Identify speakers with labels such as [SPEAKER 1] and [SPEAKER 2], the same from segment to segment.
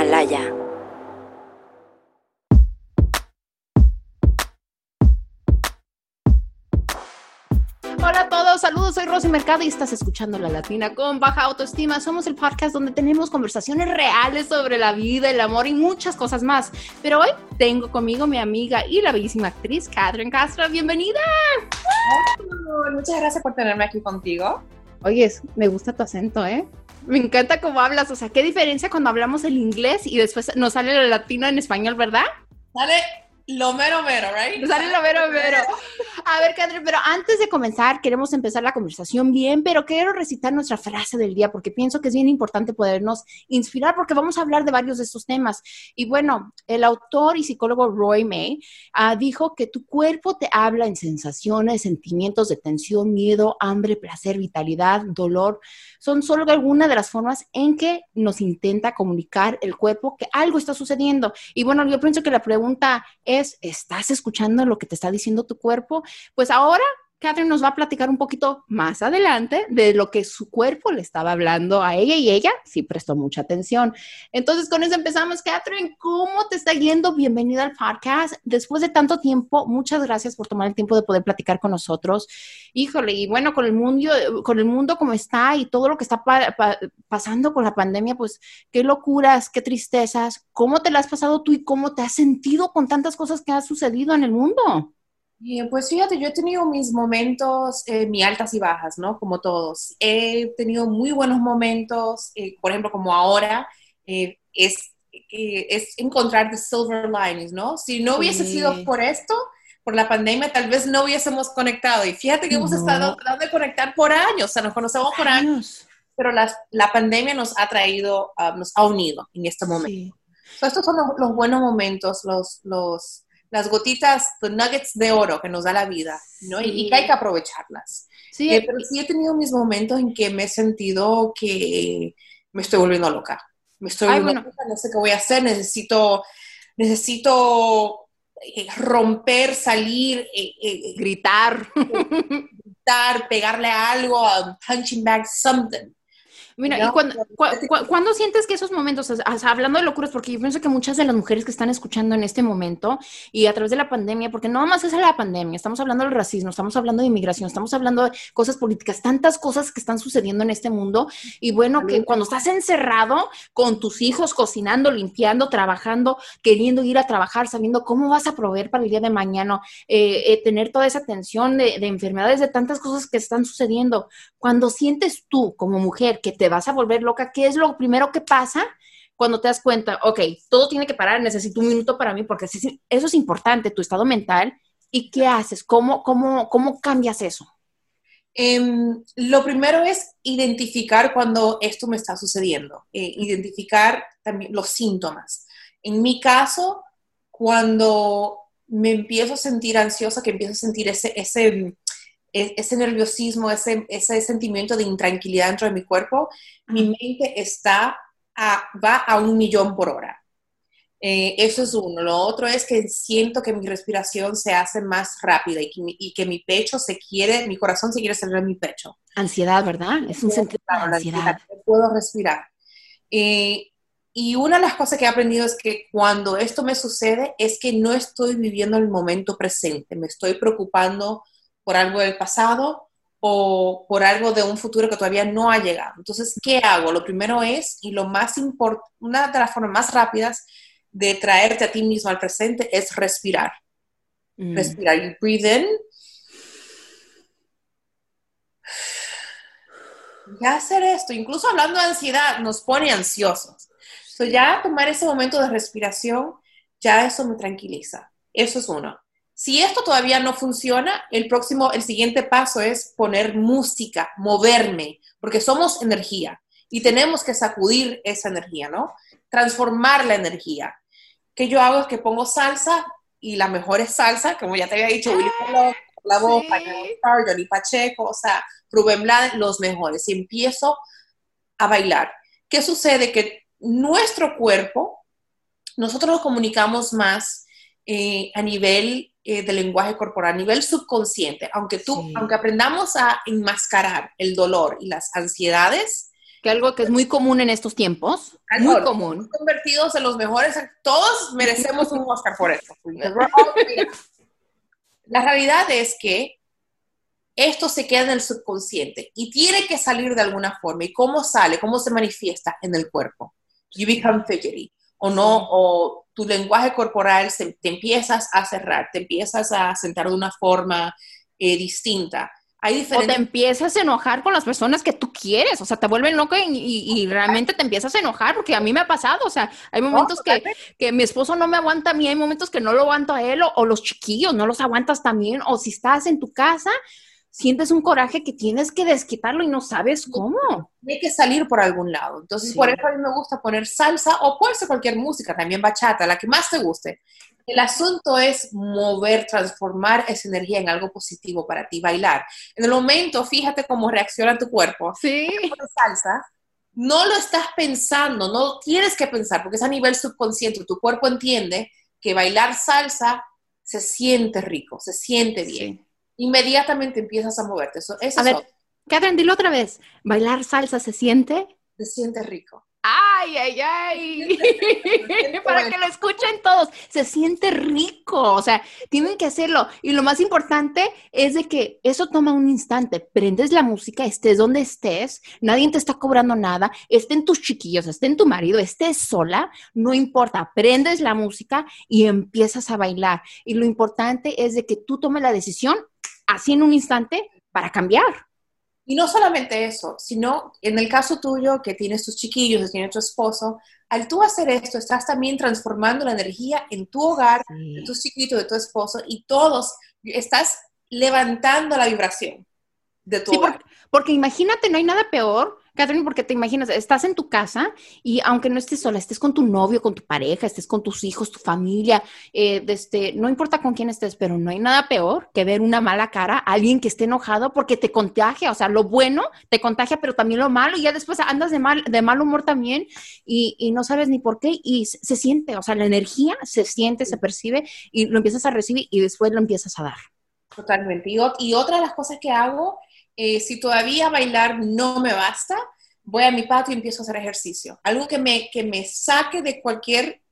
[SPEAKER 1] Himalaya.
[SPEAKER 2] Hola a todos, saludos, soy Rosy Mercado y estás escuchando La Latina con Baja Autoestima. Somos el podcast donde tenemos conversaciones reales sobre la vida, el amor y muchas cosas más. Pero hoy tengo conmigo mi amiga y la bellísima actriz Catherine Castro. ¡Bienvenida!
[SPEAKER 3] Muchas gracias por tenerme aquí contigo.
[SPEAKER 2] Oye, me gusta tu acento, ¿eh? Me encanta cómo hablas, o sea, qué diferencia cuando hablamos el inglés y después nos sale la latina en español, ¿verdad?
[SPEAKER 3] Sale lo mero mero, right?
[SPEAKER 2] Sale lo mero mero. A ver, Catherine, pero antes de comenzar, queremos empezar la conversación bien, pero quiero recitar nuestra frase del día porque pienso que es bien importante podernos inspirar porque vamos a hablar de varios de estos temas. Y bueno, el autor y psicólogo Roy May uh, dijo que tu cuerpo te habla en sensaciones, sentimientos de tensión, miedo, hambre, placer, vitalidad, dolor. Son solo algunas de las formas en que nos intenta comunicar el cuerpo que algo está sucediendo. Y bueno, yo pienso que la pregunta es, ¿estás escuchando lo que te está diciendo tu cuerpo? Pues ahora Catherine nos va a platicar un poquito más adelante de lo que su cuerpo le estaba hablando a ella y ella sí prestó mucha atención. Entonces, con eso empezamos. Catherine, ¿cómo te está yendo? Bienvenida al podcast. Después de tanto tiempo, muchas gracias por tomar el tiempo de poder platicar con nosotros. Híjole, y bueno, con el mundo, con el mundo como está y todo lo que está pa pa pasando con la pandemia, pues qué locuras, qué tristezas. ¿Cómo te la has pasado tú y cómo te has sentido con tantas cosas que han sucedido en el mundo?
[SPEAKER 3] Pues fíjate, yo he tenido mis momentos, eh, mis altas y bajas, ¿no? Como todos. He tenido muy buenos momentos, eh, por ejemplo, como ahora, eh, es, eh, es encontrar the silver linings, ¿no? Si no hubiese sí. sido por esto, por la pandemia, tal vez no hubiésemos conectado. Y fíjate que hemos no. estado tratando de conectar por años, o sea, nos conocemos por años, años pero la, la, pandemia nos ha traído, uh, nos ha unido en este momento. Sí. So, estos son los, los buenos momentos, los... los las gotitas, los nuggets de oro que nos da la vida, ¿no? Sí. Y, y, que hay que aprovecharlas. Sí. Eh, pero sí he tenido mis momentos en que me he sentido que me estoy volviendo loca. Me estoy volviendo bueno. loca, no sé qué voy a hacer, necesito, necesito eh, romper, salir, eh,
[SPEAKER 2] gritar.
[SPEAKER 3] gritar, pegarle a algo, a punching bag, something.
[SPEAKER 2] Mira, ¿y cuando, cu cu cuando, sientes que esos momentos, o sea, hablando de locuras, porque yo pienso que muchas de las mujeres que están escuchando en este momento y a través de la pandemia, porque no más es la pandemia, estamos hablando del racismo, estamos hablando de inmigración, estamos hablando de cosas políticas, tantas cosas que están sucediendo en este mundo. Y bueno, que cuando estás encerrado con tus hijos, cocinando, limpiando, trabajando, queriendo ir a trabajar, sabiendo cómo vas a proveer para el día de mañana, eh, eh, tener toda esa tensión de, de enfermedades, de tantas cosas que están sucediendo. Cuando sientes tú como mujer que te vas a volver loca, ¿qué es lo primero que pasa cuando te das cuenta, ok, todo tiene que parar, necesito un minuto para mí, porque eso es importante, tu estado mental, ¿y qué haces? ¿Cómo, cómo, cómo cambias eso?
[SPEAKER 3] Eh, lo primero es identificar cuando esto me está sucediendo, eh, identificar también los síntomas. En mi caso, cuando me empiezo a sentir ansiosa, que empiezo a sentir ese, ese ese nerviosismo, ese, ese sentimiento de intranquilidad dentro de mi cuerpo, mi mente está a, va a un millón por hora. Eh, eso es uno. Lo otro es que siento que mi respiración se hace más rápida y que, mi, y que mi pecho se quiere, mi corazón se quiere salir de mi pecho.
[SPEAKER 2] Ansiedad, ¿verdad? Es un sentido de ansiedad.
[SPEAKER 3] No puedo respirar. Eh, y una de las cosas que he aprendido es que cuando esto me sucede es que no estoy viviendo el momento presente, me estoy preocupando por algo del pasado o por algo de un futuro que todavía no ha llegado. Entonces, ¿qué hago? Lo primero es, y lo más importante, una de las formas más rápidas de traerte a ti mismo al presente es respirar. Mm. Respirar. You breathe in. Ya hacer esto, incluso hablando de ansiedad, nos pone ansiosos. So, ya tomar ese momento de respiración, ya eso me tranquiliza. Eso es uno. Si esto todavía no funciona, el próximo, el siguiente paso es poner música, moverme, porque somos energía y tenemos que sacudir esa energía, ¿no? Transformar la energía. ¿Qué yo hago? Es que pongo salsa y la mejor es salsa, como ya te había dicho, Willy Colón, La Boca, sí. Johnny Pacheco, o sea, Rubén Blades, los mejores. Y empiezo a bailar. ¿Qué sucede? Que nuestro cuerpo, nosotros nos comunicamos más eh, a nivel eh, del lenguaje corporal, a nivel subconsciente, aunque tú, sí. aunque aprendamos a enmascarar el dolor y las ansiedades,
[SPEAKER 2] Que algo que es muy común en estos tiempos. muy común.
[SPEAKER 3] Convertidos en los mejores. Todos merecemos un Oscar por eso. La realidad es que esto se queda en el subconsciente y tiene que salir de alguna forma. ¿Y cómo sale? ¿Cómo se manifiesta en el cuerpo? You become fidgety. O no, o tu lenguaje corporal se, te empiezas a cerrar, te empiezas a sentar de una forma eh, distinta.
[SPEAKER 2] Hay O te empiezas a enojar con las personas que tú quieres, o sea, te vuelven loco y, realmente te empiezas a enojar, porque a mí me ha pasado, o sea, hay momentos que, que, mi esposo no me aguanta a mí, hay momentos que no lo aguanto a él, o, o los chiquillos no los aguantas también, o si estás en tu casa, sientes un coraje que tienes que desquitarlo y no sabes cómo.
[SPEAKER 3] Tiene que salir por algún lado. Entonces, por eso a mí me gusta poner salsa o puede ser cualquier música, también bachata, la que más te guste. El asunto es mover, transformar esa energía en algo positivo para ti, bailar. En el momento, fíjate cómo reacciona tu cuerpo.
[SPEAKER 2] Sí.
[SPEAKER 3] Salsa, no lo estás pensando, no tienes que pensar, porque es a nivel subconsciente. Tu cuerpo entiende que bailar salsa se siente rico, se siente bien inmediatamente empiezas a moverte. Eso,
[SPEAKER 2] a ver, Catherine, dilo otra vez. ¿Bailar salsa se siente?
[SPEAKER 3] Se siente rico.
[SPEAKER 2] ¡Ay, ay, ay! Para que lo escuchen todos. Se siente rico. O sea, tienen que hacerlo. Y lo más importante es de que eso toma un instante. Prendes la música, estés donde estés, nadie te está cobrando nada, estén tus chiquillos, estén tu marido, estés sola, no importa. Prendes la música y empiezas a bailar. Y lo importante es de que tú tomes la decisión así en un instante para cambiar.
[SPEAKER 3] Y no solamente eso, sino en el caso tuyo que tienes tus chiquillos, que tienes tu esposo, al tú hacer esto, estás también transformando la energía en tu hogar, de tus chiquitos, de tu esposo, y todos, estás levantando la vibración de tu hogar.
[SPEAKER 2] porque imagínate, no hay nada peor Catherine, porque te imaginas, estás en tu casa y aunque no estés sola, estés con tu novio, con tu pareja, estés con tus hijos, tu familia, eh, este, no importa con quién estés, pero no hay nada peor que ver una mala cara a alguien que esté enojado porque te contagia, o sea, lo bueno te contagia, pero también lo malo y ya después andas de mal, de mal humor también y, no sabes ni por qué y se siente, o sea, la energía se siente, se percibe y lo empiezas a recibir y después lo empiezas a dar.
[SPEAKER 3] Totalmente. Y otra de las cosas que hago eh, si todavía bailar no me basta, voy a mi patio y empiezo a hacer ejercicio. Algo que me, que me saque de cualquier,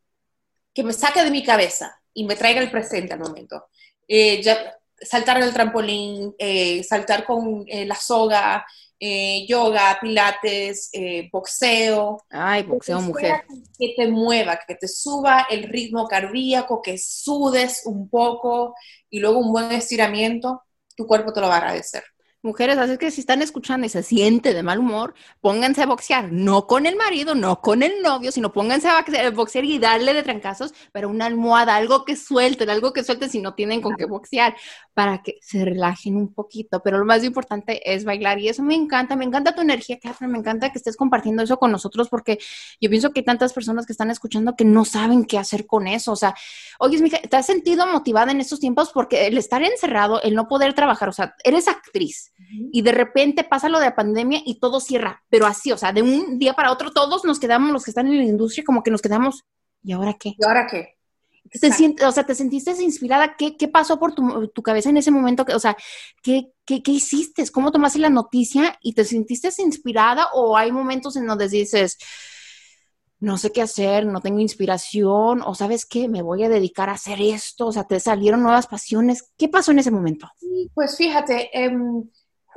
[SPEAKER 3] que me saque de mi cabeza y me traiga el presente al momento. Eh, ya, saltar en el trampolín, eh, saltar con la soga, yoga, pilates, boxeo.
[SPEAKER 2] Ay, boxeo, mujer.
[SPEAKER 3] Que te mueva, que te suba el ritmo cardíaco, que sudes un poco y luego un buen estiramiento, tu cuerpo te lo va a agradecer.
[SPEAKER 2] Mujeres, así que si están escuchando y se siente de mal humor, pónganse a boxear, no con el marido, no con el novio, sino pónganse a boxear y darle de trancazos, pero una almohada, algo que suelten, algo que suelten si no tienen con qué boxear, para que se relajen un poquito. Pero lo más importante es bailar y eso me encanta, me encanta tu energía, Catherine, me encanta que estés compartiendo eso con nosotros porque yo pienso que hay tantas personas que están escuchando que no saben qué hacer con eso. O sea, oye, mija, ¿te has sentido motivada en estos tiempos? Porque el estar encerrado, el no poder trabajar, o sea, eres actriz y de repente pasa lo de la pandemia y todo cierra, pero así, o sea, de un día para otro todos nos quedamos, los que están en la industria, como que nos quedamos, ¿y ahora qué?
[SPEAKER 3] ¿Y ahora qué?
[SPEAKER 2] Te sientes, o sea, te sentiste inspirada, ¿qué, qué pasó por tu, tu, cabeza en ese momento? O sea, ¿qué, qué, qué hiciste? ¿Cómo tomaste la noticia y te sentiste inspirada o hay momentos en donde dices, no sé qué hacer, no tengo inspiración, o sabes qué, me voy a dedicar a hacer esto, o sea, te salieron nuevas pasiones. ¿Qué pasó en ese momento?
[SPEAKER 3] Pues fíjate, eh,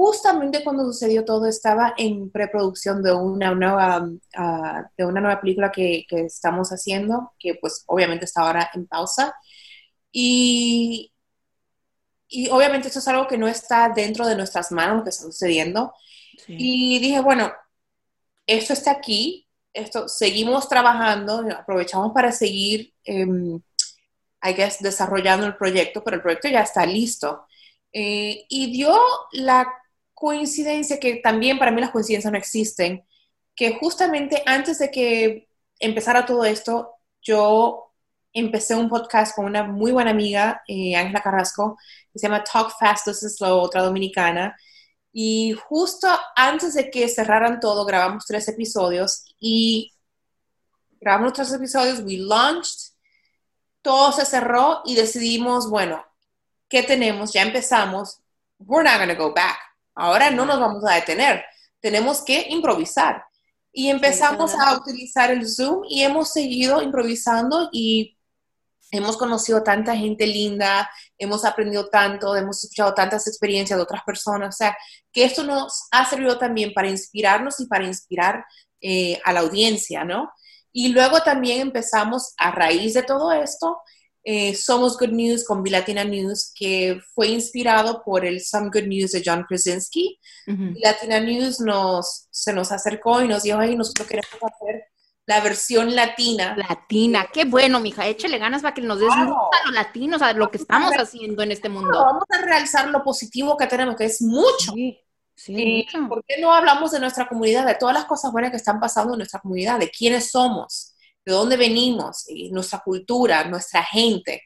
[SPEAKER 3] justamente cuando sucedió todo estaba en preproducción de una nueva, ah, de una nueva película que, que, estamos haciendo, que pues obviamente está ahora en pausa. Y, y obviamente esto es algo que no está dentro de nuestras manos, lo que está sucediendo. Y dije, bueno, esto está aquí, esto, seguimos trabajando, aprovechamos para seguir, eh, I guess, desarrollando el proyecto, pero el proyecto ya está listo. Eh, y dio la coincidencia, que también para mí las coincidencias no existen, que justamente antes de que empezara todo esto, yo empecé un podcast con una muy buena amiga, eh, Ángela Carrasco, que se llama Talk Fast, es la otra dominicana. Y justo antes de que cerraran todo, grabamos tres episodios y grabamos tres episodios, we launched, todo se cerró y decidimos, bueno, ¿qué tenemos? Ya empezamos, we're not going to go back. Ahora no nos vamos a detener, tenemos que improvisar. Y empezamos a utilizar el Zoom y hemos seguido improvisando y hemos conocido tanta gente linda, hemos aprendido tanto, hemos escuchado tantas experiencias de otras personas, o sea, que esto nos ha servido también para inspirarnos y para inspirar eh, a la audiencia, ¿no? Y luego también empezamos a raíz de todo esto, eh, Somos Good News con Bilatina News, que fue inspirado por el Some Good News de John Krasinski. Bilatina News nos, se nos acercó y nos dijo, ay, nosotros queremos hacer la versión latina.
[SPEAKER 2] Latina, qué bueno, mija, échale ganas para que nos des claro. a los latinos, a lo que estamos haciendo en este mundo.
[SPEAKER 3] Vamos a realzar lo positivo que tenemos, que es mucho. Sí, mucho. ¿Por qué no hablamos de nuestra comunidad, de todas las cosas buenas que están pasando en nuestra comunidad, de quiénes somos, de dónde venimos, nuestra cultura, nuestra gente?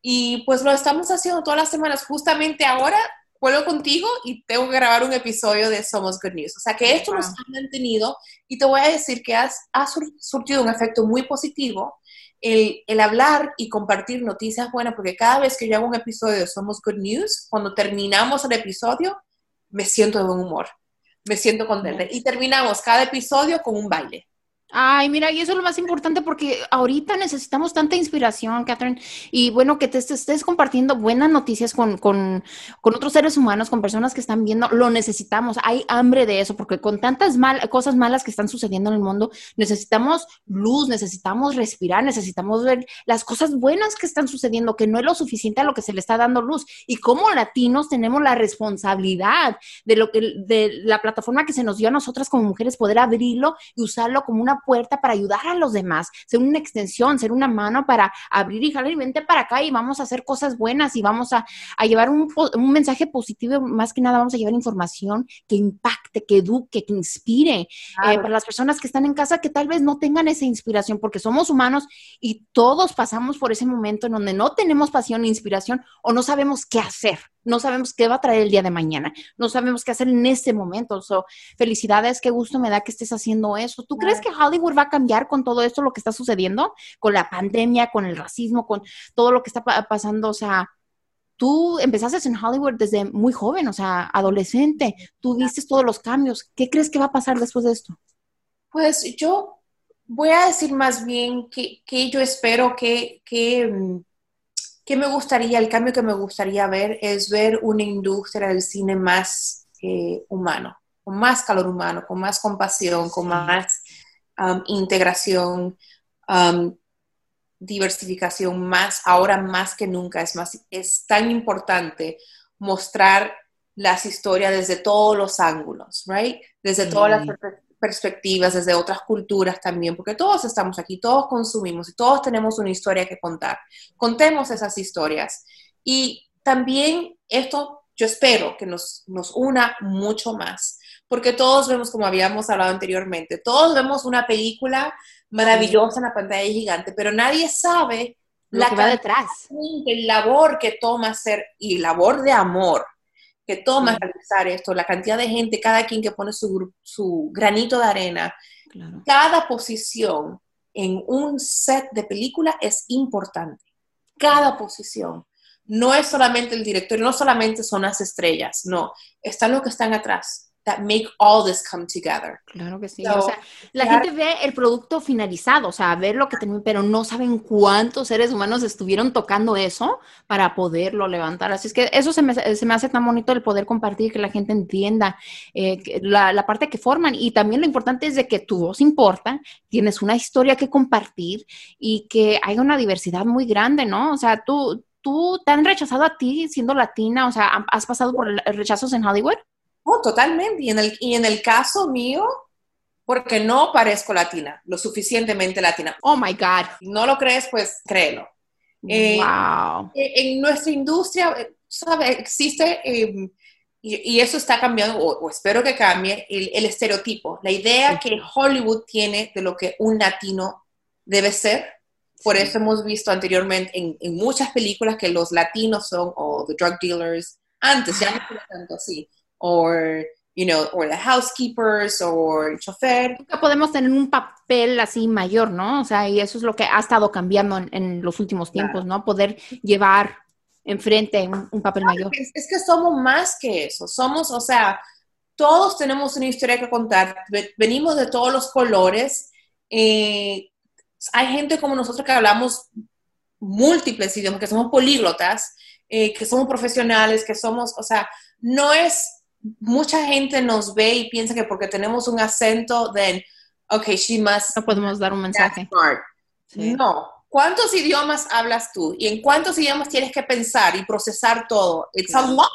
[SPEAKER 3] Y pues lo estamos haciendo todas las semanas. Justamente ahora vuelvo contigo y tengo que grabar un episodio de Somos Good News. O sea que esto nos ha mantenido y te voy a decir que has, ha surtido un efecto muy positivo el, el, hablar y compartir noticias buenas, porque cada vez que yo hago un episodio de Somos Good News, cuando terminamos el episodio, me siento de buen humor, me siento contenta. Y terminamos cada episodio con un baile.
[SPEAKER 2] Ay, mira, y eso es lo más importante porque ahorita necesitamos tanta inspiración, Catherine, y bueno, que te estés compartiendo buenas noticias con, con, con, otros seres humanos, con personas que están viendo, lo necesitamos, hay hambre de eso, porque con tantas mal, cosas malas que están sucediendo en el mundo, necesitamos luz, necesitamos respirar, necesitamos ver las cosas buenas que están sucediendo, que no es lo suficiente a lo que se le está dando luz. Y como latinos tenemos la responsabilidad de lo que, de la plataforma que se nos dio a nosotras como mujeres, poder abrirlo y usarlo como una puerta para ayudar a los demás, ser una extensión, ser una mano para abrir y jalar y vente para acá y vamos a hacer cosas buenas y vamos a, a llevar un, un, mensaje positivo, más que nada vamos a llevar información que impacte, que eduque, que inspire claro. eh, para las personas que están en casa que tal vez no tengan esa inspiración porque somos humanos y todos pasamos por ese momento en donde no tenemos pasión e inspiración o no sabemos qué hacer no sabemos qué va a traer el día de mañana, no sabemos qué hacer en ese momento. So, felicidades, qué gusto me da que estés haciendo eso. ¿Tú crees que Hollywood va a cambiar con todo esto, lo que está sucediendo, con la pandemia, con el racismo, con todo lo que está pasando? O sea, tú empezaste en Hollywood desde muy joven, o sea, adolescente, tú viste todos los cambios. ¿Qué crees que va a pasar después de esto?
[SPEAKER 3] Pues yo voy a decir más bien que, que yo espero que, que mm, ¿Qué me gustaría, el cambio que me gustaría ver es ver una industria del cine más eh, humano, con más calor humano, con más compasión, con más um, integración, um, diversificación, más, ahora más que nunca, es, más, es tan importante mostrar las historias desde todos los ángulos, right? Desde todas las perspectivas, desde otras culturas también, porque todos estamos aquí, todos consumimos y todos tenemos una historia que contar. Contemos esas historias. Y también esto yo espero que nos, nos una mucho más, porque todos vemos, como habíamos hablado anteriormente, todos vemos una película maravillosa en la pantalla gigante, pero nadie sabe
[SPEAKER 2] Lo la que va detrás.
[SPEAKER 3] El labor que toma hacer y labor de amor que toma sí. realizar esto, la cantidad de gente, cada quien que pone su, su granito de arena, claro. cada posición en un set de película es importante. Cada posición. No es solamente el director, no solamente son las estrellas, no, están los que están atrás that make all this come together.
[SPEAKER 2] Claro que sí. So, o sea, la gente ve el producto finalizado, o sea, ver lo que tenemos, pero no saben cuántos seres humanos estuvieron tocando eso para poderlo levantar. Así es que eso se me, se me hace tan bonito el poder compartir, que la gente entienda eh, la, la, parte que forman. Y también lo importante es de que tu voz importa, tienes una historia que compartir y que hay una diversidad muy grande, ¿no? O sea, tú, tú te han rechazado a ti siendo latina, o sea, has pasado por rechazos en Hollywood.
[SPEAKER 3] Oh, totalmente. Y en, el, y en el caso mío, porque no parezco latina, lo suficientemente latina.
[SPEAKER 2] Oh my God.
[SPEAKER 3] No lo crees, pues créelo.
[SPEAKER 2] Eh, wow.
[SPEAKER 3] En nuestra industria, eh, ¿sabe? Existe, eh, y, y, eso está cambiando, o, o espero que cambie, el, el estereotipo, la idea sí. que Hollywood tiene de lo que un latino debe ser. Por sí. eso hemos visto anteriormente en, en, muchas películas que los latinos son o the drug dealers, antes, ya no fue tanto así or you know, or the housekeepers, or el chofer.
[SPEAKER 2] Nunca podemos tener un papel así mayor, ¿no? O sea, y eso es lo que ha estado cambiando en, en los últimos tiempos, claro. ¿no? Poder llevar enfrente un, un papel
[SPEAKER 3] claro,
[SPEAKER 2] mayor.
[SPEAKER 3] Es, es, que somos más que eso, somos, o sea, todos tenemos una historia que contar, venimos de todos los colores. Eh, hay gente como nosotros que hablamos múltiples idiomas, que somos políglotas, eh, que somos profesionales, que somos, o sea, no es, mucha gente nos ve y piensa que porque tenemos un acento, then, ok, she must.
[SPEAKER 2] No podemos dar un mensaje.
[SPEAKER 3] No. ¿Cuántos idiomas hablas tú? ¿Y en cuántos idiomas tienes que pensar y procesar todo? It's a lot.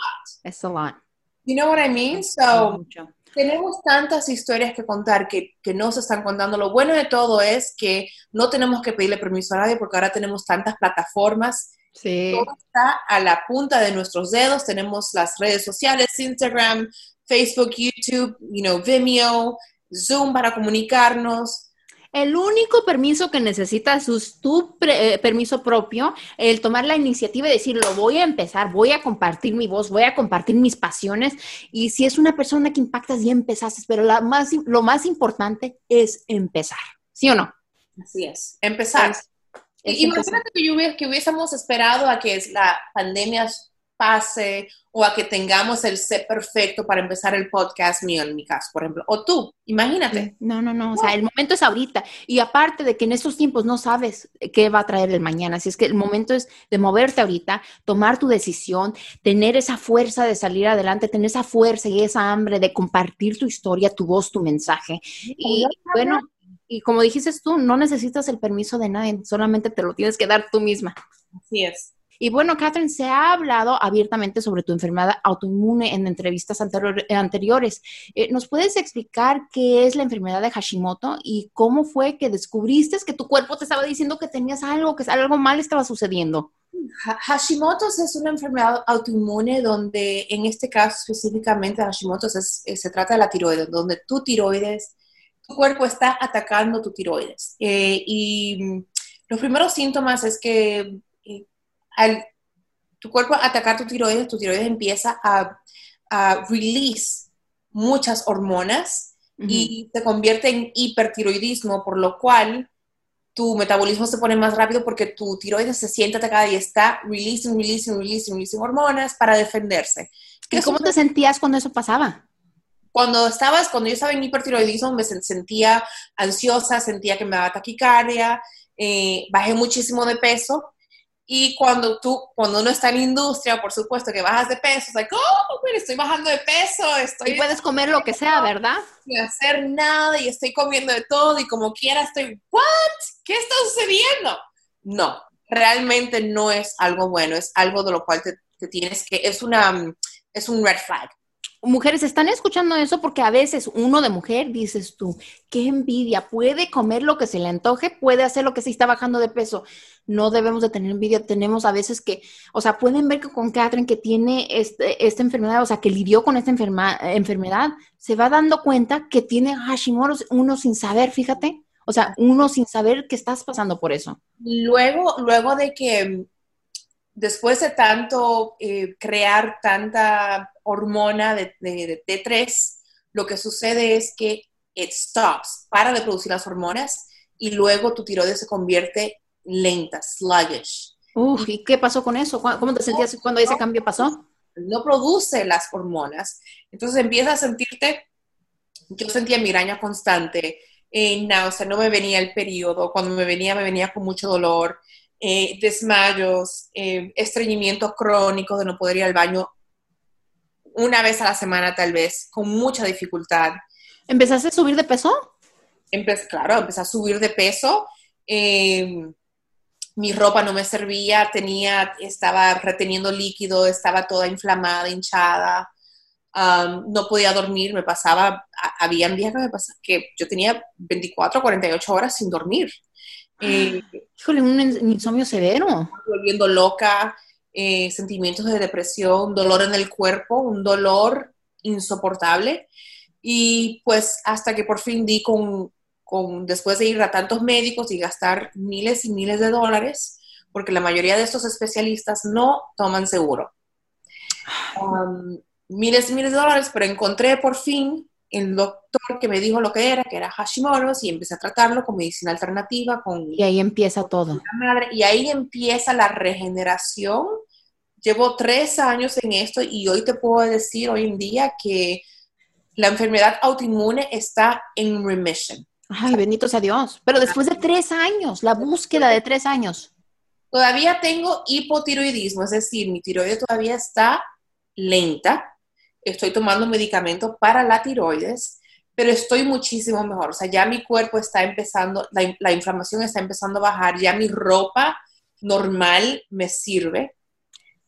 [SPEAKER 2] It's a lot.
[SPEAKER 3] You know what I mean? So, tenemos tantas historias que contar que, que no se están contando. Lo bueno de todo es que no tenemos que pedirle permiso a nadie porque ahora tenemos tantas plataformas.
[SPEAKER 2] Sí.
[SPEAKER 3] Todo está a la punta de nuestros dedos. Tenemos las redes sociales, Instagram, Facebook, YouTube, you know, Vimeo, Zoom para comunicarnos.
[SPEAKER 2] El único permiso que necesitas es tu eh, permiso propio, el tomar la iniciativa y decir, lo voy a empezar, voy a compartir mi voz, voy a compartir mis pasiones. Y si es una persona que impactas, ya empezaste, pero la más, lo más importante es empezar, ¿sí o no?
[SPEAKER 3] Así es, empezar. Imagínate que, que hubiésemos esperado a que la pandemia pase o a que tengamos el set perfecto para empezar el podcast mío en mi caso, por ejemplo, o tú, imagínate.
[SPEAKER 2] No, no, no, o sea, el momento es ahorita. Y aparte de que en estos tiempos no sabes qué va a traer el mañana, así es que el momento es de moverte ahorita, tomar tu decisión, tener esa fuerza de salir adelante, tener esa fuerza y esa hambre de compartir tu historia, tu voz, tu mensaje. Y bueno, y como dijiste tú, no necesitas el permiso de nadie, solamente te lo tienes que dar tú misma.
[SPEAKER 3] Así es.
[SPEAKER 2] Y bueno, Catherine, se ha hablado abiertamente sobre tu enfermedad autoinmune en entrevistas anteriores. Eh, ¿Nos puedes explicar qué es la enfermedad de Hashimoto y cómo fue que descubriste que tu cuerpo te estaba diciendo que tenías algo, que algo mal estaba sucediendo?
[SPEAKER 3] Hashimoto's es una enfermedad autoinmune donde, en este caso específicamente, Hashimoto's es, eh, se trata de la tiroides, donde tu tiroides, tu cuerpo está atacando tu tiroides. Eh, y los primeros síntomas es que al tu cuerpo atacar tu tiroides, tu tiroides empieza a, a release muchas hormonas y se convierte en hipertiroidismo, por lo cual tu metabolismo se pone más rápido porque tu tiroides se siente atacada y está releasing, releasing, releasing, releasing hormonas para defenderse.
[SPEAKER 2] ¿Y cómo te sentías cuando eso pasaba?
[SPEAKER 3] Cuando estabas, cuando yo estaba en hipertiroidismo, me sentía ansiosa, sentía que me daba taquicardia, eh, bajé muchísimo de peso y cuando tú, cuando uno está en industria, por supuesto que bajas de peso, es like, oh, mira, estoy bajando de peso, estoy...
[SPEAKER 2] Y puedes comer lo que sea, ¿verdad?
[SPEAKER 3] Sin hacer nada y estoy comiendo de todo y como quiera estoy, ¿what? ¿Qué está sucediendo? No, realmente no es algo bueno, es algo de lo cual te, te tienes que, es una, es un red flag
[SPEAKER 2] mujeres están escuchando eso porque a veces uno de mujer dices tú, qué envidia, puede comer lo que se le antoje, puede hacer lo que se está bajando de peso. No debemos de tener envidia, tenemos a veces que, o sea, pueden ver que con Catherine que tiene este, esta enfermedad, o sea, que lidió con esta enfermedad, se va dando cuenta que tiene Hashimoto uno sin saber, fíjate. O sea, uno sin saber que estás pasando por eso.
[SPEAKER 3] Luego, luego de que después de tanto eh, crear tanta hormona de, T3, lo que sucede es que it stops, para de producir las hormonas y luego tu tiroides se convierte lenta, sluggish.
[SPEAKER 2] Uf, ¿y qué pasó con eso? ¿Cómo te sentías cuando ese cambio pasó?
[SPEAKER 3] No produce las hormonas. Entonces empiezas a sentirte, yo sentía migraña constante, eh, náusea, no me venía el periodo, cuando me venía, me venía con mucho dolor, eh, desmayos, eh, estreñimientos crónicos de no poder ir al baño una vez a la semana tal vez, con mucha dificultad.
[SPEAKER 2] ¿Empezaste a subir de peso?
[SPEAKER 3] claro, empecé a subir de peso. Em, mi ropa no me servía, tenía, estaba reteniendo líquido, estaba toda inflamada, hinchada, no podía dormir, me pasaba, había días que, me pasaba, que yo tenía 24, 48 horas sin dormir.
[SPEAKER 2] Eh, Híjole, un insomnio severo.
[SPEAKER 3] Volviendo loca, eh, sentimientos de depresión, dolor en el cuerpo, un dolor insoportable. Y pues hasta que por fin di con, con, después de ir a tantos médicos y gastar miles y miles de dólares, porque la mayoría de estos especialistas no toman seguro. miles y miles de dólares, pero encontré por fin el doctor que me dijo lo que era, que era Hashimoto's, y empecé a tratarlo con medicina alternativa. Con,
[SPEAKER 2] y ahí empieza todo.
[SPEAKER 3] Madre, y ahí empieza la regeneración. Llevo tres años en esto y hoy te puedo decir, hoy en día, que la enfermedad autoinmune está en remission.
[SPEAKER 2] Ay, bendito sea Dios. Pero después de tres años, la búsqueda de tres años.
[SPEAKER 3] Todavía tengo hipotiroidismo, es decir, mi tiroides todavía está lenta. Estoy tomando medicamentos para la tiroides, pero estoy muchísimo mejor. O sea, ya mi cuerpo está empezando, la, inflamación está empezando a bajar, ya mi ropa normal me sirve.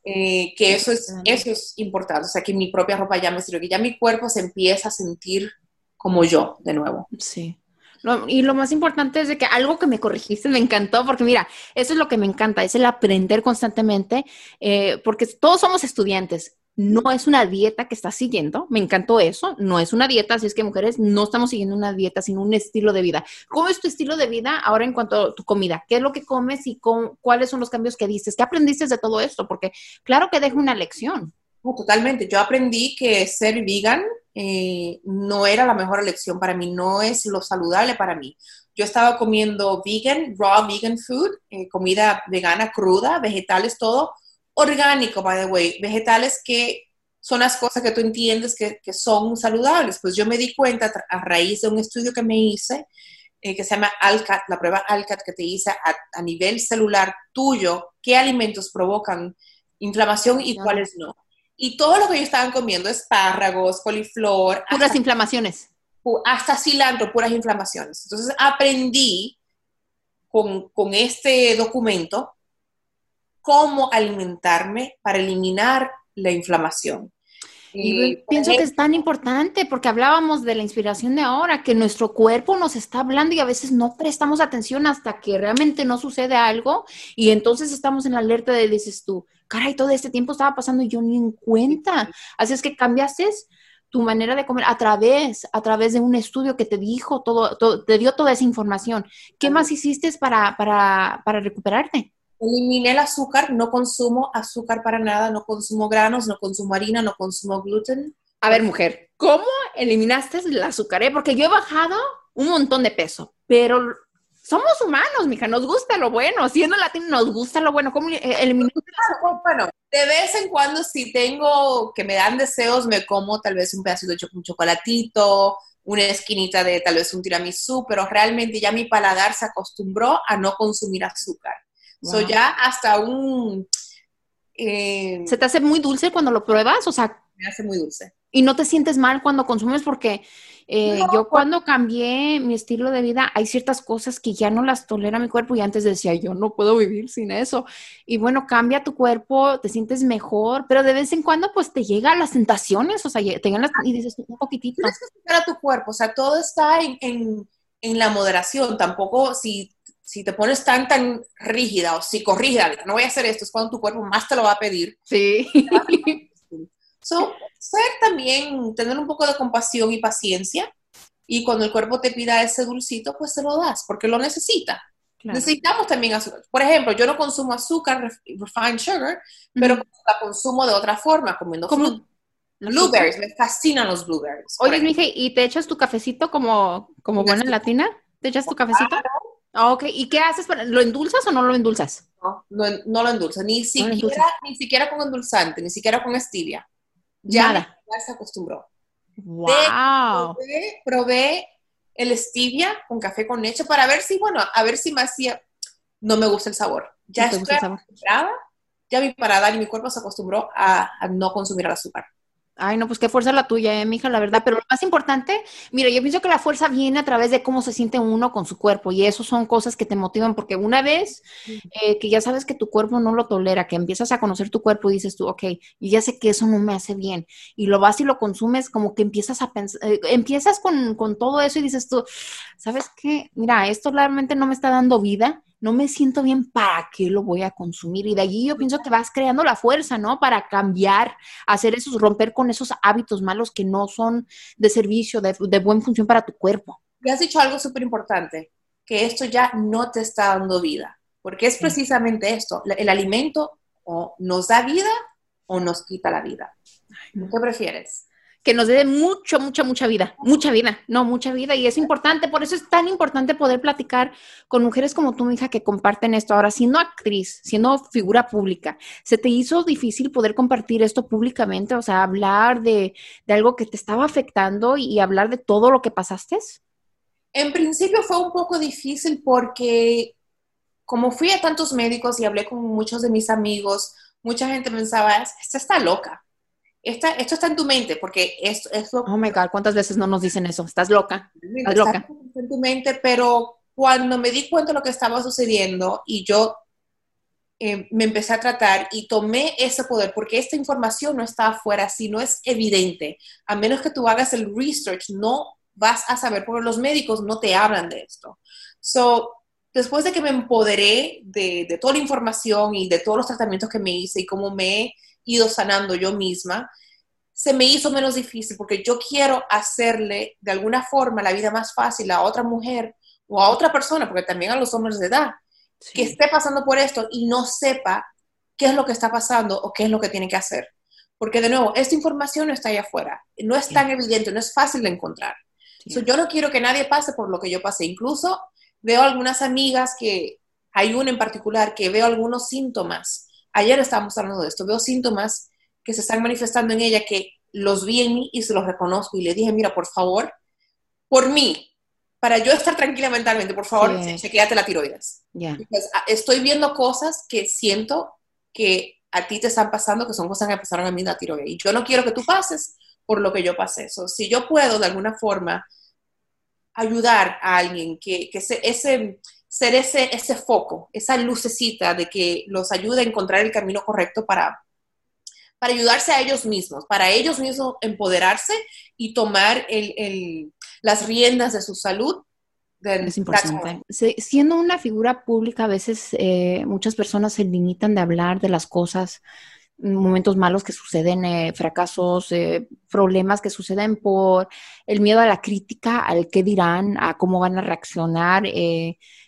[SPEAKER 3] Eh, que eso es, eso es importante, o sea, que mi propia ropa ya me sirve, que ya mi cuerpo se empieza a sentir como yo de nuevo.
[SPEAKER 2] Sí y lo más importante es de que algo que me corregiste me encantó, porque mira, eso es lo que me encanta, es el aprender constantemente, eh, porque todos somos estudiantes. No es una dieta que estás siguiendo, me encantó eso, no es una dieta, así es que mujeres no estamos siguiendo una dieta, sino un estilo de vida. ¿Cómo es tu estilo de vida ahora en cuanto a tu comida? ¿Qué es lo que comes y cuáles son los cambios que dices? ¿Qué aprendiste de todo esto? Porque claro que deja una lección.
[SPEAKER 3] totalmente, yo aprendí que ser vegan eh, no era la mejor elección para mí, no es lo saludable para mí. Yo estaba comiendo vegan, raw vegan food, eh, comida vegana cruda, vegetales, todo orgánico, by the way, vegetales que son las cosas que tú entiendes que, son saludables. Pues yo me di cuenta a raíz de un estudio que me hice, eh, que se llama ALCAT, la prueba ALCAT que te dice a, nivel celular tuyo qué alimentos provocan inflamación y cuáles no. Y todo lo que ellos estaban comiendo, espárragos, coliflor.
[SPEAKER 2] Puras inflamaciones.
[SPEAKER 3] Hasta cilantro, puras inflamaciones. Entonces aprendí con, con este documento cómo alimentarme para eliminar la inflamación.
[SPEAKER 2] Y pienso que es tan importante porque hablábamos de la inspiración de ahora, que nuestro cuerpo nos está hablando y a veces no prestamos atención hasta que realmente no sucede algo y entonces estamos en la alerta de, dices tú, caray, todo este tiempo estaba pasando y yo ni en cuenta. Así es que cambiaste tu manera de comer a través, a través de un estudio que te dijo todo, te dio toda esa información. ¿Qué más hiciste para, para, para recuperarte?
[SPEAKER 3] Eliminé el azúcar, no consumo azúcar para nada, no consumo granos, no consumo harina, no consumo gluten.
[SPEAKER 2] A ver, mujer, ¿cómo eliminaste el azúcar? Eh? Porque yo he bajado un montón de peso, pero somos humanos, mija, nos gusta lo bueno. Siendo latino, nos gusta lo bueno. ¿Cómo eliminar
[SPEAKER 3] Bueno, de vez en cuando, si tengo que me dan deseos, me como tal vez un pedacito de un chocolatito, una esquinita de tal vez un tiramisú, pero realmente ya mi paladar se acostumbró a no consumir azúcar. Soy ya hasta un...
[SPEAKER 2] Eh, ¿Se te hace muy dulce cuando lo pruebas? O sea...
[SPEAKER 3] Me hace muy dulce.
[SPEAKER 2] ¿Y no te sientes mal cuando consumes? Porque eh, yo cuando cambié mi estilo de vida, hay ciertas cosas que ya no las tolera mi cuerpo y antes decía, yo no puedo vivir sin eso. Y bueno, cambia tu cuerpo, te sientes mejor, pero de vez en cuando pues te llegan las tentaciones, o sea, te llegan las, y dices un poquitito.
[SPEAKER 3] Tienes que escuchar a tu cuerpo, o sea, todo está en, en, en la moderación, tampoco si si te pones tan, tan rígida o psicorrígida, no voy a hacer esto, es cuando tu cuerpo más te lo va a pedir.
[SPEAKER 2] Sí.
[SPEAKER 3] So, ser también, tener un poco de compasión y paciencia, y cuando el cuerpo te pida ese dulcito, pues te lo das, porque lo necesita. Necesitamos también azúcar. Por ejemplo, yo no consumo azúcar, refined sugar, pero la consumo de otra forma, comiendo fruta. Blueberries, me fascinan los blueberries.
[SPEAKER 2] Oye, mija, ¿y te echas tu cafecito como, como buena latina? ¿Te echas tu cafecito? Ah, ok, ¿y qué haces? Para, ¿Lo endulzas o no lo endulzas?
[SPEAKER 3] No, no, lo endulzo, ni siquiera, ni siquiera con endulzante, ni siquiera con stevia. Ya, ya se acostumbró.
[SPEAKER 2] Wow.
[SPEAKER 3] probé, el stevia con café con leche para ver si, bueno, a ver si me hacía, no me gusta el sabor. Ya estoy acostumbrada, ya mi paladar y mi cuerpo se acostumbró a, a no consumir el azúcar.
[SPEAKER 2] Ay, no, pues qué fuerza la tuya, eh, mija, la verdad. Pero lo más importante, mira, yo pienso que la fuerza viene a través de cómo se siente uno con su cuerpo. Y eso son cosas que te motivan, porque una vez eh, que ya sabes que tu cuerpo no lo tolera, que empiezas a conocer tu cuerpo y dices tú, ok, y ya sé que eso no me hace bien. Y lo vas y lo consumes, como que empiezas a pensar, eh, empiezas con, con todo eso y dices tú, ¿sabes qué? Mira, esto realmente no me está dando vida no me siento bien, ¿para qué lo voy a consumir? Y de allí yo pienso que vas creando la fuerza, ¿no? Para cambiar, hacer esos, romper con esos hábitos malos que no son de servicio, de, de buena función para tu cuerpo.
[SPEAKER 3] Y has dicho algo súper importante, que esto ya no te está dando vida, porque es precisamente esto, el alimento o nos da vida o nos quita la vida. ¿Qué prefieres?
[SPEAKER 2] Que nos dé mucho, mucha, mucha vida, mucha vida, no, mucha vida. Y es importante, por eso es tan importante poder platicar con mujeres como tú, hija, que comparten esto. Ahora, siendo actriz, siendo figura pública, ¿se te hizo difícil poder compartir esto públicamente? O sea, hablar de, de algo que te estaba afectando y hablar de todo lo que pasaste.
[SPEAKER 3] En principio fue un poco difícil porque como fui a tantos médicos y hablé con muchos de mis amigos, mucha gente pensaba, esta está loca esta, esto está en tu mente, porque esto, esto...
[SPEAKER 2] Oh my God, ¿cuántas veces no nos dicen eso? Estás loca, estás loca. Está
[SPEAKER 3] en tu mente, pero cuando me di cuenta de lo que estaba sucediendo y yo eh, me empecé a tratar y tomé ese poder, porque esta información no está afuera, si no es evidente, a menos que tú hagas el research, no vas a saber, porque los médicos no te hablan de esto. So, después de que me empoderé de, de toda la información y de todos los tratamientos que me hice y cómo me ido sanando yo misma, se me hizo menos difícil porque yo quiero hacerle de alguna forma la vida más fácil a otra mujer o a otra persona, porque también a los hombres de edad, que esté pasando por esto y no sepa qué es lo que está pasando o qué es lo que tiene que hacer. Porque de nuevo, esta información no está ahí afuera, no es tan evidente, no es fácil de encontrar. yo no quiero que nadie pase por lo que yo pasé. Incluso veo algunas amigas que, hay una en particular que veo algunos síntomas ayer estábamos hablando de esto, veo síntomas que se están manifestando en ella que los vi en mí y se los reconozco y le dije, mira, por favor, por mí, para yo estar tranquila mentalmente, por favor, sí. chequeate la tiroides. Ah, estoy viendo cosas que siento que a ti te están pasando, que son cosas que me pasaron a mí en la tiroides. Y yo no quiero que tú pases por lo que yo pasé. eso si yo puedo de alguna forma ayudar a alguien que, que ese, ser ese, ese foco, esa lucecita de que los ayude a encontrar el camino correcto para, para ayudarse a ellos mismos, para ellos mismos empoderarse y tomar el, las riendas de su salud.
[SPEAKER 2] Es importante. siendo una figura pública, a veces eh, muchas personas se limitan de hablar de las cosas, momentos malos que suceden, eh, fracasos, eh, problemas que suceden por el miedo a la crítica, al qué dirán, a cómo van a reaccionar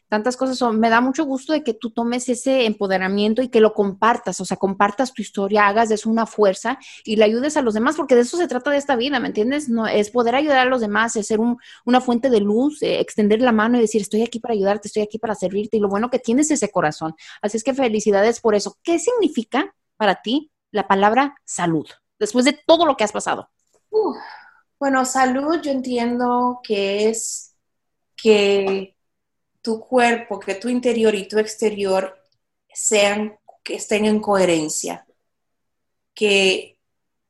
[SPEAKER 2] tantas cosas. Son, me da mucho gusto de que tú tomes ese empoderamiento y que lo compartas, o sea, compartas tu historia, hagas de eso una fuerza y le ayudes a los demás, porque de eso se trata de esta vida, ¿me entiendes? No, es poder ayudar a los demás, es ser una fuente de luz, eh, extender la mano y decir, estoy aquí para ayudarte, estoy aquí para servirte y lo bueno que tienes ese corazón. Así es que felicidades por eso. ¿Qué significa para ti la palabra salud después de todo lo que has pasado?
[SPEAKER 3] bueno, salud yo entiendo que es que tu cuerpo, que tu interior y tu exterior sean, que estén en coherencia, que,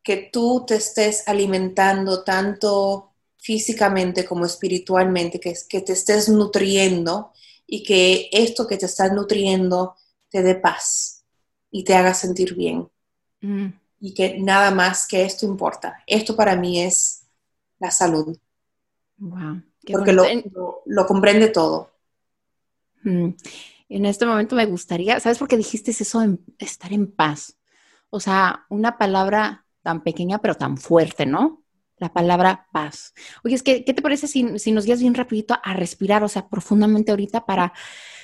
[SPEAKER 3] que tú te estés alimentando tanto físicamente como espiritualmente, que, que te estés nutriendo y que esto que te estás nutriendo te dé paz y te haga sentir bien. Mm. Y que nada más que esto importa. Esto para mí es la salud. Wow, porque lo, lo, comprende todo.
[SPEAKER 2] Mm, en este momento me gustaría, ¿sabes por qué dijiste eso de estar en paz? O sea, una palabra tan pequeña pero tan fuerte, ¿no? La palabra paz. Oye, es que, ¿qué te parece si, nos guías bien rapidito a respirar, o sea, profundamente ahorita para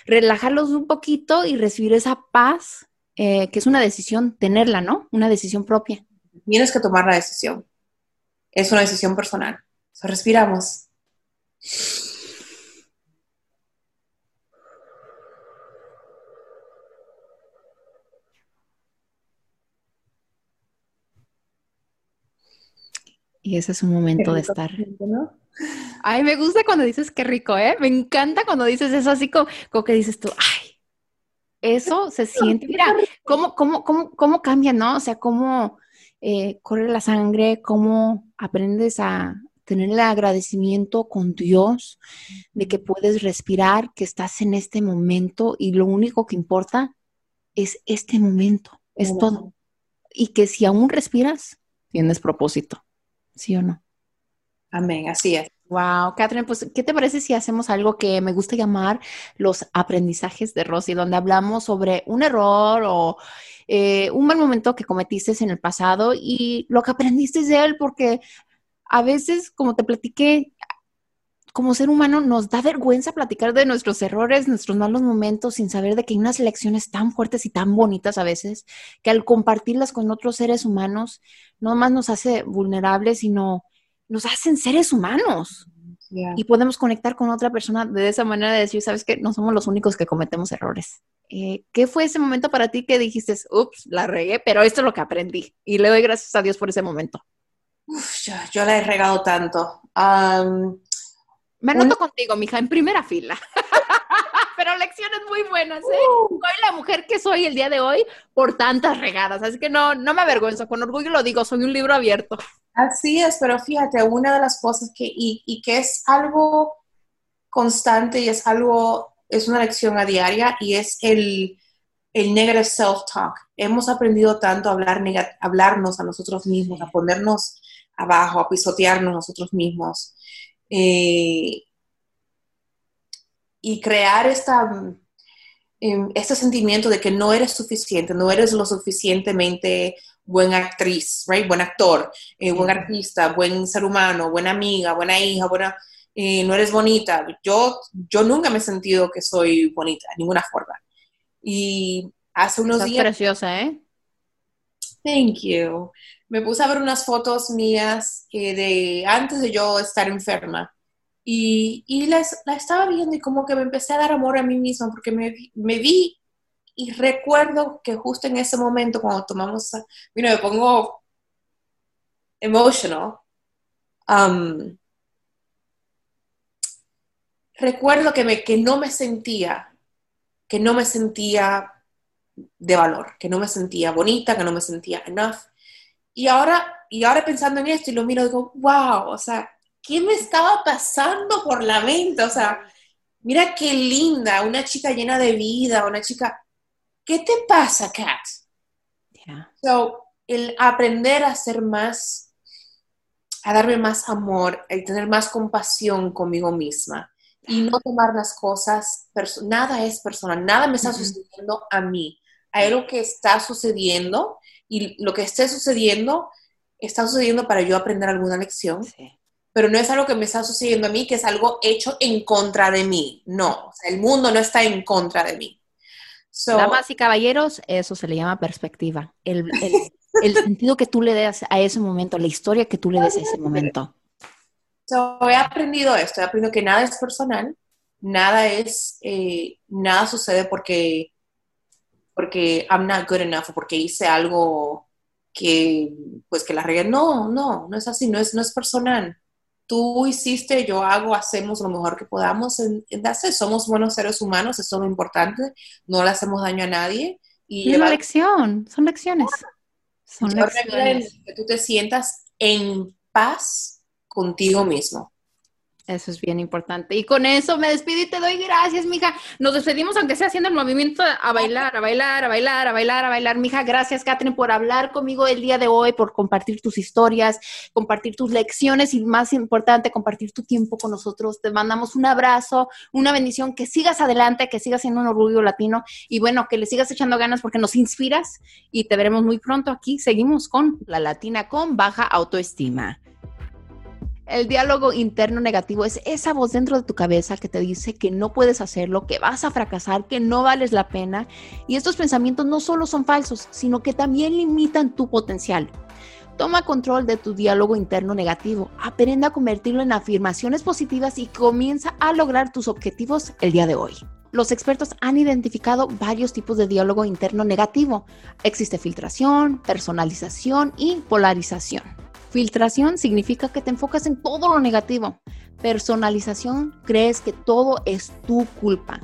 [SPEAKER 2] relajarlos un poquito y recibir esa paz, eh, que es una decisión, tenerla, ¿no? Una decisión propia.
[SPEAKER 3] Tienes que tomar la decisión. Es una decisión personal. O respiramos.
[SPEAKER 2] Y ese es un momento de estar. Ay, me gusta cuando dices qué rico, ¿eh? Me encanta cuando dices eso, así como, que dices tú, ay, eso se siente. Mira, cómo, cómo, cómo, cómo cambia, ¿no? O sea, cómo eh, corre la sangre, cómo aprendes a tener el agradecimiento con Dios de que puedes respirar, que estás en este momento y lo único que importa es este momento, es todo. Y que si aún respiras, tienes propósito. ¿Sí o no?
[SPEAKER 3] Amén, así es.
[SPEAKER 2] Wow, Catherine, pues, ¿qué te parece si hacemos algo que me gusta llamar los aprendizajes de Rosy, donde hablamos sobre un error o eh, un mal momento que cometiste en el pasado y lo que aprendiste de él? Porque a veces, como te platiqué, como ser humano nos da vergüenza platicar de nuestros errores, nuestros malos momentos, sin saber de que hay unas lecciones tan fuertes y tan bonitas a veces, que al compartirlas con otros seres humanos, no más nos hace vulnerables, sino nos hacen seres humanos. Y podemos conectar con otra persona de esa manera de decir, sabes que no somos los únicos que cometemos errores. Eh, ¿Qué fue ese momento para ti que dijiste, ups, la regué, pero esto es lo que aprendí? Y le doy gracias a Dios por ese momento.
[SPEAKER 3] yo, la he regado tanto.
[SPEAKER 2] Me anoto contigo, mija, en primera fila. Pero lecciones muy buenas, ¿eh? Uh. Soy la mujer que soy el día de hoy por tantas regadas, así que no, no me avergüenzo, con orgullo lo digo, soy un libro abierto.
[SPEAKER 3] Así es, pero fíjate, una de las cosas que, y, y que es algo constante y es algo, es una lección a diaria y es el, el negative self-talk. Hemos aprendido tanto a hablar, hablarnos a nosotros mismos, a ponernos abajo, a pisotearnos nosotros mismos. Eh, y crear esta, em, este sentimiento de que no eres suficiente, no eres lo suficientemente buena actriz, right? buen actor, eh, buen artista, buen ser humano, buena amiga, buena hija, buena, eh, no eres bonita. Yo, yo nunca me he sentido que soy bonita, de ninguna forma. Y hace unos días...
[SPEAKER 2] preciosa, ¿eh?
[SPEAKER 3] Thank you me puse a ver unas fotos mías de antes de yo estar enferma. Y, y la, estaba viendo y como que me empecé a dar amor a mí misma porque me, me vi y recuerdo que justo en ese momento cuando tomamos, mira, me pongo emotional. Um, recuerdo que, me, que no me sentía, que no me sentía de valor, que no me sentía bonita, que no me sentía enough. Y ahora, y ahora pensando en esto y lo miro, digo, wow, o sea, ¿qué me estaba pasando por la mente? O sea, mira qué linda, una chica llena de vida, una chica, ¿qué te pasa, Kat? So, el aprender a ser más, a darme más amor, el tener más compasión conmigo misma y no tomar las cosas, nada es personal, nada me está sucediendo a mí. Hay algo que está sucediendo y lo que esté sucediendo está sucediendo para yo aprender alguna lección, pero no es algo que me está sucediendo a mí, que es algo hecho en contra de mí. No, el mundo no está en contra de mí.
[SPEAKER 2] Damas y caballeros, eso se le llama perspectiva. El, sentido que tú le des a ese momento, la historia que tú le des a ese momento.
[SPEAKER 3] he aprendido esto, he aprendido que nada es personal, nada es, eh, nada sucede porque porque I'm not good enough o porque hice algo que, pues que la regué. No, no, no es así, no es, no es personal. Tú hiciste, yo hago, hacemos lo mejor que podamos en, Somos buenos seres humanos, eso es lo importante. No le hacemos daño a nadie.
[SPEAKER 2] Y es una lección, son lecciones. Son lecciones.
[SPEAKER 3] Que tú te sientas en paz contigo mismo.
[SPEAKER 2] Eso es bien importante. Y con eso me despido y te doy gracias, mija. Nos despedimos, aunque sea haciendo el movimiento a bailar, a bailar, a bailar, a bailar, a bailar. Mija, gracias, Catherine, por hablar conmigo el día de hoy, por compartir tus historias, compartir tus lecciones y, más importante, compartir tu tiempo con nosotros. Te mandamos un abrazo, una bendición, que sigas adelante, que sigas siendo un orgullo latino y bueno, que le sigas echando ganas porque nos inspiras y te veremos muy pronto aquí. Seguimos con La Latina con Baja Autoestima. El diálogo interno negativo es esa voz dentro de tu cabeza que te dice que no puedes hacerlo, que vas a fracasar, que no vales la pena. Y estos pensamientos no solo son falsos, sino que también limitan tu potencial. Toma control de tu diálogo interno negativo, aprende a convertirlo en afirmaciones positivas y comienza a lograr tus objetivos el día de hoy. Los expertos han identificado varios tipos de diálogo interno negativo. Existe filtración, personalización y polarización. Filtración significa que te enfocas en todo lo negativo. Personalización, crees que todo es tu culpa.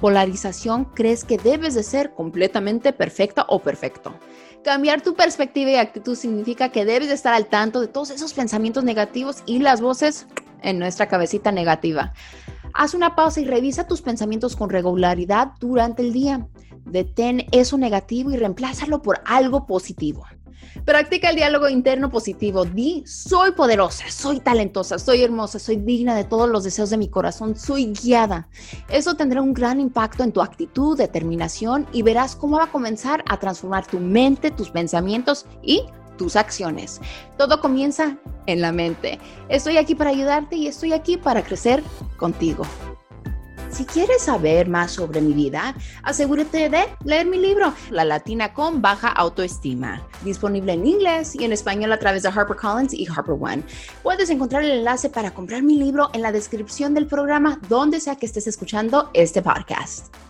[SPEAKER 2] Polarización, crees que debes de ser completamente perfecta o perfecto. Cambiar tu perspectiva y actitud significa que debes de estar al tanto de todos esos pensamientos negativos y las voces en nuestra cabecita negativa. Haz una pausa y revisa tus pensamientos con regularidad durante el día. Detén eso negativo y reemplázalo por algo positivo. Practica el diálogo interno positivo. Di, soy poderosa, soy talentosa, soy hermosa, soy digna de todos los deseos de mi corazón, soy guiada. Eso tendrá un gran impacto en tu actitud, determinación y verás cómo va a comenzar a transformar tu mente, tus pensamientos y tus acciones. Todo comienza en la mente. Estoy aquí para ayudarte y estoy aquí para crecer contigo. Si quieres saber más sobre mi vida, asegúrate de leer mi libro, La Latina con Baja Autoestima, disponible en inglés y en español a través de HarperCollins y HarperOne. Puedes encontrar el enlace para comprar mi libro en la descripción del programa, donde sea que estés escuchando este podcast.